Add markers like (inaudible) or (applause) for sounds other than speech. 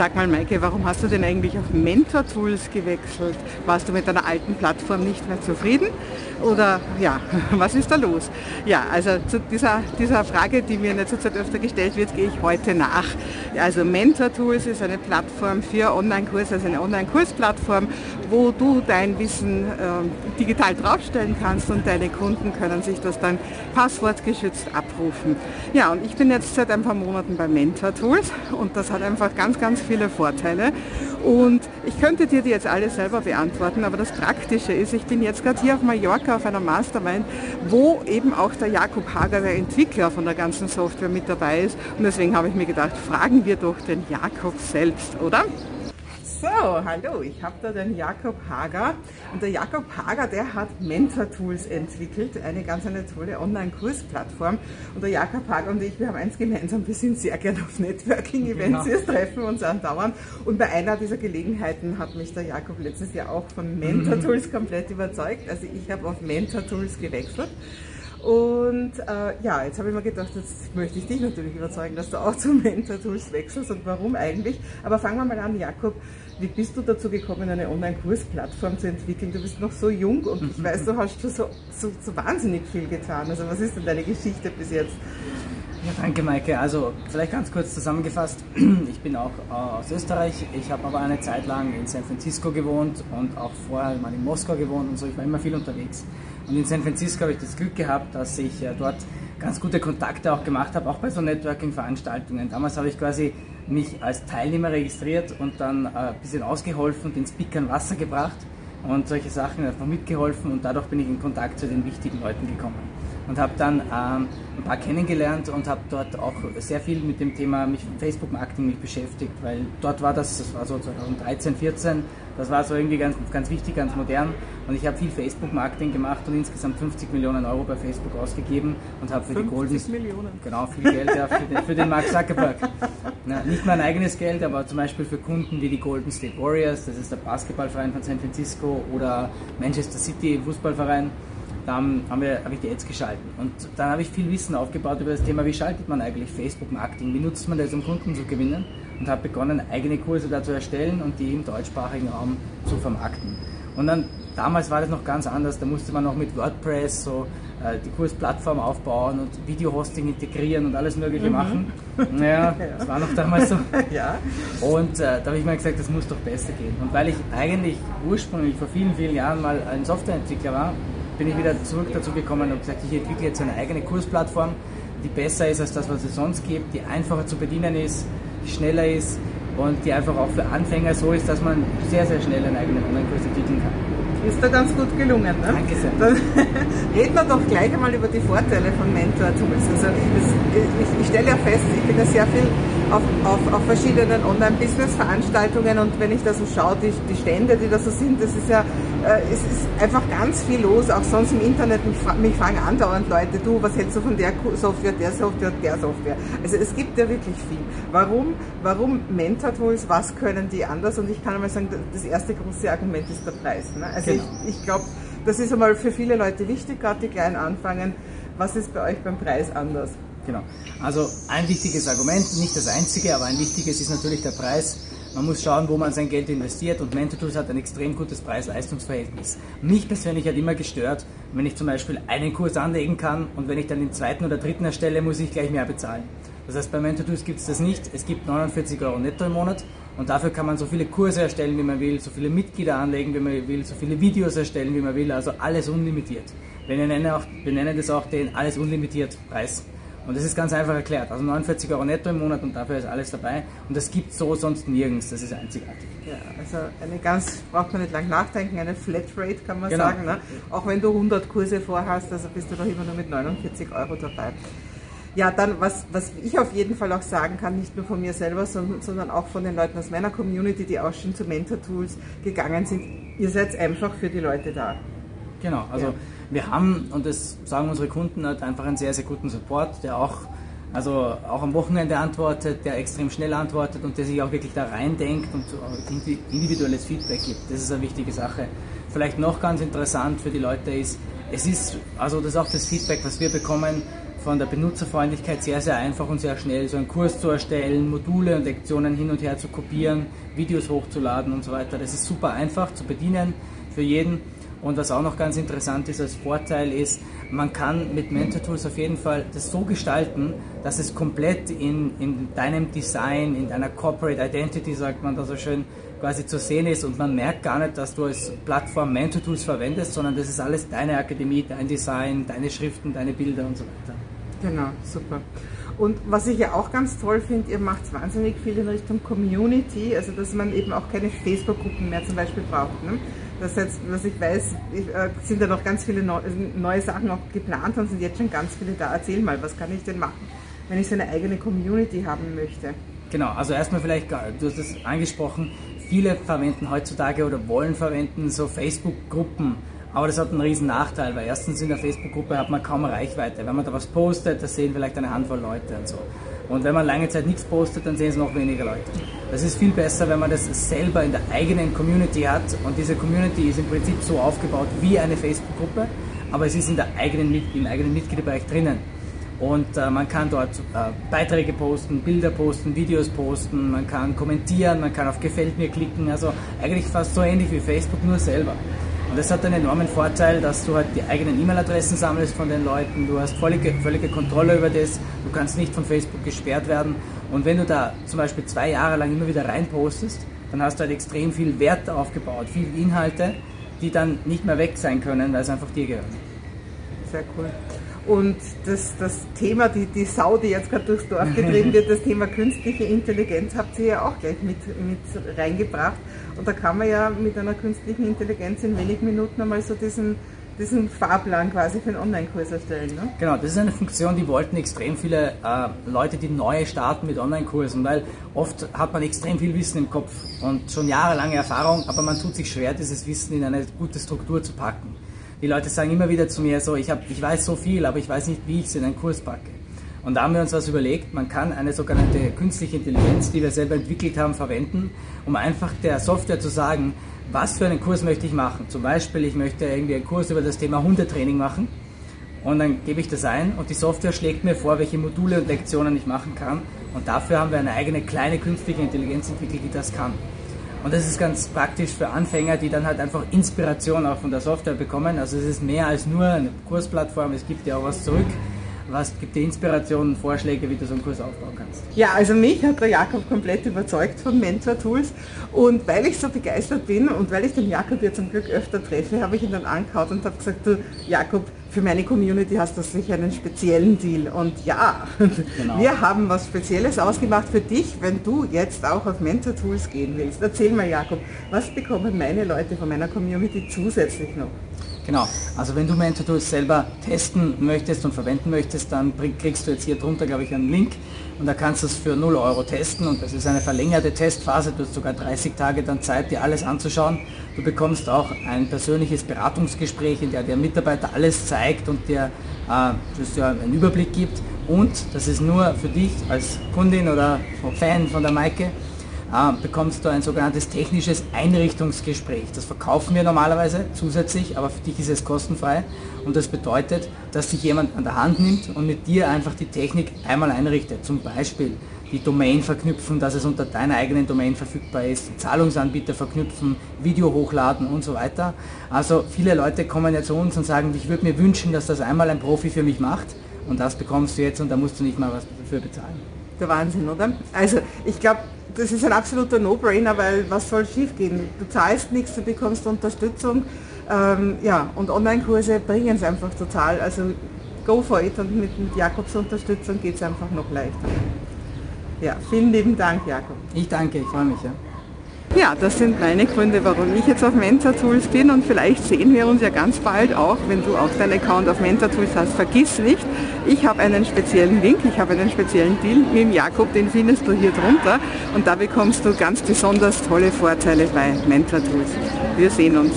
Sag mal, Maike, warum hast du denn eigentlich auf Mentor Tools gewechselt? Warst du mit deiner alten Plattform nicht mehr zufrieden? Oder ja, (laughs) was ist da los? Ja, also zu dieser, dieser Frage, die mir in letzter Zeit öfter gestellt wird, gehe ich heute nach. Also Mentor Tools ist eine Plattform für Online-Kurse, also eine Online-Kursplattform, wo du dein Wissen äh, digital draufstellen kannst und deine Kunden können sich das dann passwortgeschützt abrufen. Ja, und ich bin jetzt seit ein paar Monaten bei Mentor Tools und das hat einfach ganz, ganz viele Vorteile. Und ich könnte dir die jetzt alle selber beantworten, aber das Praktische ist, ich bin jetzt gerade hier auf Mallorca auf einer Mastermind, wo eben auch der Jakob Hager, der Entwickler von der ganzen Software, mit dabei ist. Und deswegen habe ich mir gedacht, fragen wir doch den Jakob selbst, oder? So, hallo, ich habe da den Jakob Hager. Und der Jakob Hager, der hat Mentor Tools entwickelt, eine ganz eine tolle Online-Kursplattform. Und der Jakob Hager und ich, wir haben eins gemeinsam, wir sind sehr gerne auf Networking-Events, wir treffen uns andauernd. Und bei einer dieser Gelegenheiten hat mich der Jakob letztes Jahr auch von Mentor Tools komplett überzeugt, also ich habe auf Mentor Tools gewechselt und äh, ja, jetzt habe ich mir gedacht, jetzt möchte ich dich natürlich überzeugen, dass du auch zu Mentor Tools wechselst und warum eigentlich. Aber fangen wir mal an, Jakob. Wie bist du dazu gekommen, eine Online-Kursplattform zu entwickeln? Du bist noch so jung und ich weiß, du hast schon so, so, so wahnsinnig viel getan. Also was ist denn deine Geschichte bis jetzt? Ja, danke Maike. Also vielleicht ganz kurz zusammengefasst. Ich bin auch äh, aus Österreich. Ich habe aber eine Zeit lang in San Francisco gewohnt und auch vorher mal in Moskau gewohnt und so. Ich war immer viel unterwegs. Und in San Francisco habe ich das Glück gehabt, dass ich äh, dort ganz gute Kontakte auch gemacht habe, auch bei so Networking-Veranstaltungen. Damals habe ich quasi mich als Teilnehmer registriert und dann äh, ein bisschen ausgeholfen und den Speakern Wasser gebracht und solche Sachen einfach mitgeholfen und dadurch bin ich in Kontakt zu den wichtigen Leuten gekommen und habe dann ähm, ein paar kennengelernt und habe dort auch sehr viel mit dem Thema mich Facebook Marketing beschäftigt, weil dort war das, das war so 2013, 14, das war so irgendwie ganz, ganz wichtig, ganz modern und ich habe viel Facebook Marketing gemacht und insgesamt 50 Millionen Euro bei Facebook ausgegeben und habe für die Golden Millionen. genau viel Geld ja, für, den, für den Mark Zuckerberg. Na, nicht mein eigenes Geld, aber zum Beispiel für Kunden wie die Golden State Warriors, das ist der Basketballverein von San Francisco oder Manchester City Fußballverein wir, habe ich die Ads geschalten. Und dann habe ich viel Wissen aufgebaut über das Thema, wie schaltet man eigentlich Facebook-Marketing, wie nutzt man das, um Kunden zu gewinnen und habe begonnen, eigene Kurse da zu erstellen und die im deutschsprachigen Raum zu vermarkten. Und dann, damals war das noch ganz anders, da musste man noch mit WordPress so äh, die Kursplattform aufbauen und Video-Hosting integrieren und alles mögliche mhm. machen. (laughs) Naja, das war noch damals so. (laughs) ja. Und äh, da habe ich mir gesagt, das muss doch besser gehen. Und weil ich eigentlich ursprünglich vor vielen, vielen Jahren mal ein Softwareentwickler war, bin ich wieder zurück dazu gekommen und gesagt, ich entwickle jetzt eine eigene Kursplattform, die besser ist als das, was es sonst gibt, die einfacher zu bedienen ist, die schneller ist und die einfach auch für Anfänger so ist, dass man sehr, sehr schnell einen eigenen Online-Kurs entwickeln kann. Ist da ganz gut gelungen. Ne? Danke sehr. Dann (laughs) reden wir doch gleich einmal über die Vorteile von Mentor Tools. Also das, ich, ich stelle ja fest, ich bin ja sehr viel auf, auf, auf verschiedenen Online-Business-Veranstaltungen und wenn ich da so schaue, die, die Stände, die da so sind, das ist ja, äh, es ist einfach ganz viel los, auch sonst im Internet, mich, mich fragen andauernd Leute, du, was hältst du von der Software, der Software, der Software? Also es gibt ja wirklich viel. Warum, warum Mentor Tools, was können die anders? Und ich kann einmal sagen, das erste große Argument ist der Preis. Ne? Also genau. ich, ich glaube, das ist einmal für viele Leute wichtig, gerade die kleinen anfangen. Was ist bei euch beim Preis anders? Genau. Also ein wichtiges Argument, nicht das einzige, aber ein wichtiges ist natürlich der Preis. Man muss schauen, wo man sein Geld investiert und MentorTools hat ein extrem gutes Preis-Leistungs-Verhältnis. Mich persönlich hat immer gestört, wenn ich zum Beispiel einen Kurs anlegen kann und wenn ich dann den zweiten oder dritten erstelle, muss ich gleich mehr bezahlen. Das heißt, bei MentorTools gibt es das nicht. Es gibt 49 Euro netto im Monat und dafür kann man so viele Kurse erstellen, wie man will, so viele Mitglieder anlegen, wie man will, so viele Videos erstellen, wie man will, also alles unlimitiert. Wir nennen, auch, wir nennen das auch den alles unlimitiert Preis. Und das ist ganz einfach erklärt. Also 49 Euro netto im Monat und dafür ist alles dabei. Und das gibt es so sonst nirgends. Das ist einzigartig. Ja, also eine ganz, braucht man nicht lang nachdenken, eine Flatrate kann man genau. sagen. Ne? Auch wenn du 100 Kurse vorhast, also bist du doch immer nur mit 49 Euro dabei. Ja, dann, was, was ich auf jeden Fall auch sagen kann, nicht nur von mir selber, sondern, sondern auch von den Leuten aus meiner Community, die auch schon zu Mentor-Tools gegangen sind, ihr seid einfach für die Leute da. Genau, also ja. wir haben, und das sagen unsere Kunden, halt einfach einen sehr, sehr guten Support, der auch, also auch am Wochenende antwortet, der extrem schnell antwortet und der sich auch wirklich da reindenkt und individuelles Feedback gibt. Das ist eine wichtige Sache. Vielleicht noch ganz interessant für die Leute ist, es ist, also das ist auch das Feedback, was wir bekommen, von der Benutzerfreundlichkeit sehr, sehr einfach und sehr schnell, so einen Kurs zu erstellen, Module und Lektionen hin und her zu kopieren, Videos hochzuladen und so weiter. Das ist super einfach zu bedienen für jeden. Und was auch noch ganz interessant ist als Vorteil ist, man kann mit Mentor Tools auf jeden Fall das so gestalten, dass es komplett in, in deinem Design, in deiner Corporate Identity, sagt man da so schön, quasi zu sehen ist und man merkt gar nicht, dass du als Plattform Mentor Tools verwendest, sondern das ist alles deine Akademie, dein Design, deine Schriften, deine Bilder und so weiter. Genau, super. Und was ich ja auch ganz toll finde, ihr macht wahnsinnig viel in Richtung Community, also dass man eben auch keine Facebook-Gruppen mehr zum Beispiel braucht. Ne? Das jetzt, was ich weiß, ich, äh, sind da noch ganz viele neu, neue Sachen auch geplant und sind jetzt schon ganz viele da. Erzähl mal, was kann ich denn machen, wenn ich so eine eigene Community haben möchte? Genau, also erstmal vielleicht, du hast es angesprochen, viele verwenden heutzutage oder wollen verwenden so Facebook-Gruppen aber das hat einen riesen Nachteil, weil erstens in der Facebook-Gruppe hat man kaum Reichweite. Wenn man da was postet, das sehen vielleicht eine Handvoll Leute und so. Und wenn man lange Zeit nichts postet, dann sehen es noch weniger Leute. Das ist viel besser, wenn man das selber in der eigenen Community hat. Und diese Community ist im Prinzip so aufgebaut wie eine Facebook-Gruppe, aber es ist in der eigenen, im eigenen Mitgliederbereich drinnen. Und äh, man kann dort äh, Beiträge posten, Bilder posten, Videos posten, man kann kommentieren, man kann auf Gefällt mir klicken. Also eigentlich fast so ähnlich wie Facebook, nur selber. Und das hat einen enormen Vorteil, dass du halt die eigenen E-Mail-Adressen sammelst von den Leuten, du hast völlige, völlige Kontrolle über das, du kannst nicht von Facebook gesperrt werden. Und wenn du da zum Beispiel zwei Jahre lang immer wieder reinpostest, dann hast du halt extrem viel Wert aufgebaut, viele Inhalte, die dann nicht mehr weg sein können, weil es einfach dir gehört. Sehr cool. Und das, das Thema, die, die Sau, die jetzt gerade durchs Dorf getrieben wird, das Thema künstliche Intelligenz habt ihr ja auch gleich mit, mit reingebracht. Und da kann man ja mit einer künstlichen Intelligenz in wenigen Minuten einmal so diesen, diesen Fahrplan quasi für einen Online-Kurs erstellen. Ne? Genau, das ist eine Funktion, die wollten extrem viele äh, Leute, die neu starten mit Online-Kursen, weil oft hat man extrem viel Wissen im Kopf und schon jahrelange Erfahrung, aber man tut sich schwer, dieses Wissen in eine gute Struktur zu packen. Die Leute sagen immer wieder zu mir so, ich, hab, ich weiß so viel, aber ich weiß nicht, wie ich es in einen Kurs packe. Und da haben wir uns was überlegt, man kann eine sogenannte künstliche Intelligenz, die wir selber entwickelt haben, verwenden, um einfach der Software zu sagen, was für einen Kurs möchte ich machen. Zum Beispiel, ich möchte irgendwie einen Kurs über das Thema Hundetraining machen und dann gebe ich das ein und die Software schlägt mir vor, welche Module und Lektionen ich machen kann und dafür haben wir eine eigene kleine künstliche Intelligenz entwickelt, die das kann. Und das ist ganz praktisch für Anfänger, die dann halt einfach Inspiration auch von der Software bekommen. Also es ist mehr als nur eine Kursplattform, es gibt ja auch was zurück. Was gibt dir Inspirationen, Vorschläge, wie du so einen Kurs aufbauen kannst? Ja, also mich hat der Jakob komplett überzeugt von Mentor Tools und weil ich so begeistert bin und weil ich den Jakob ja zum Glück öfter treffe, habe ich ihn dann angehaut und habe gesagt, du Jakob, für meine Community hast du sicher einen speziellen Deal. Und ja, genau. wir haben was Spezielles ausgemacht für dich, wenn du jetzt auch auf Mentor Tools gehen willst. Erzähl mal, Jakob, was bekommen meine Leute von meiner Community zusätzlich noch? Genau, also wenn du Mentor Tools selber testen möchtest und verwenden möchtest, dann kriegst du jetzt hier drunter, glaube ich, einen Link und da kannst du es für 0 Euro testen und das ist eine verlängerte Testphase, du hast sogar 30 Tage dann Zeit, dir alles anzuschauen. Du bekommst auch ein persönliches Beratungsgespräch, in der der Mitarbeiter alles zeigt und dir äh, ja einen Überblick gibt und das ist nur für dich als Kundin oder Fan von der Maike, äh, bekommst du ein sogenanntes technisches Einrichtungsgespräch. Das verkaufen wir normalerweise zusätzlich, aber für dich ist es kostenfrei und das bedeutet, dass sich jemand an der Hand nimmt und mit dir einfach die Technik einmal einrichtet. Zum Beispiel die Domain verknüpfen, dass es unter deiner eigenen Domain verfügbar ist, Zahlungsanbieter verknüpfen, Video hochladen und so weiter. Also viele Leute kommen ja zu uns und sagen, ich würde mir wünschen, dass das einmal ein Profi für mich macht und das bekommst du jetzt und da musst du nicht mal was dafür bezahlen. Der Wahnsinn, oder? Also ich glaube, das ist ein absoluter No-Brainer, weil was soll schiefgehen? Du zahlst nichts, du bekommst Unterstützung. Ähm, ja, und Online-Kurse bringen es einfach total. Also go for it und mit, mit Jakobs Unterstützung geht es einfach noch leichter. Ja, vielen lieben Dank, Jakob. Ich danke, ich freue mich. Ja. Ja, das sind meine Gründe, warum ich jetzt auf Mentor Tools bin und vielleicht sehen wir uns ja ganz bald auch, wenn du auch deinen Account auf Mentor Tools hast. Vergiss nicht, ich habe einen speziellen Link, ich habe einen speziellen Deal mit dem Jakob, den findest du hier drunter und da bekommst du ganz besonders tolle Vorteile bei Mentor Tools. Wir sehen uns.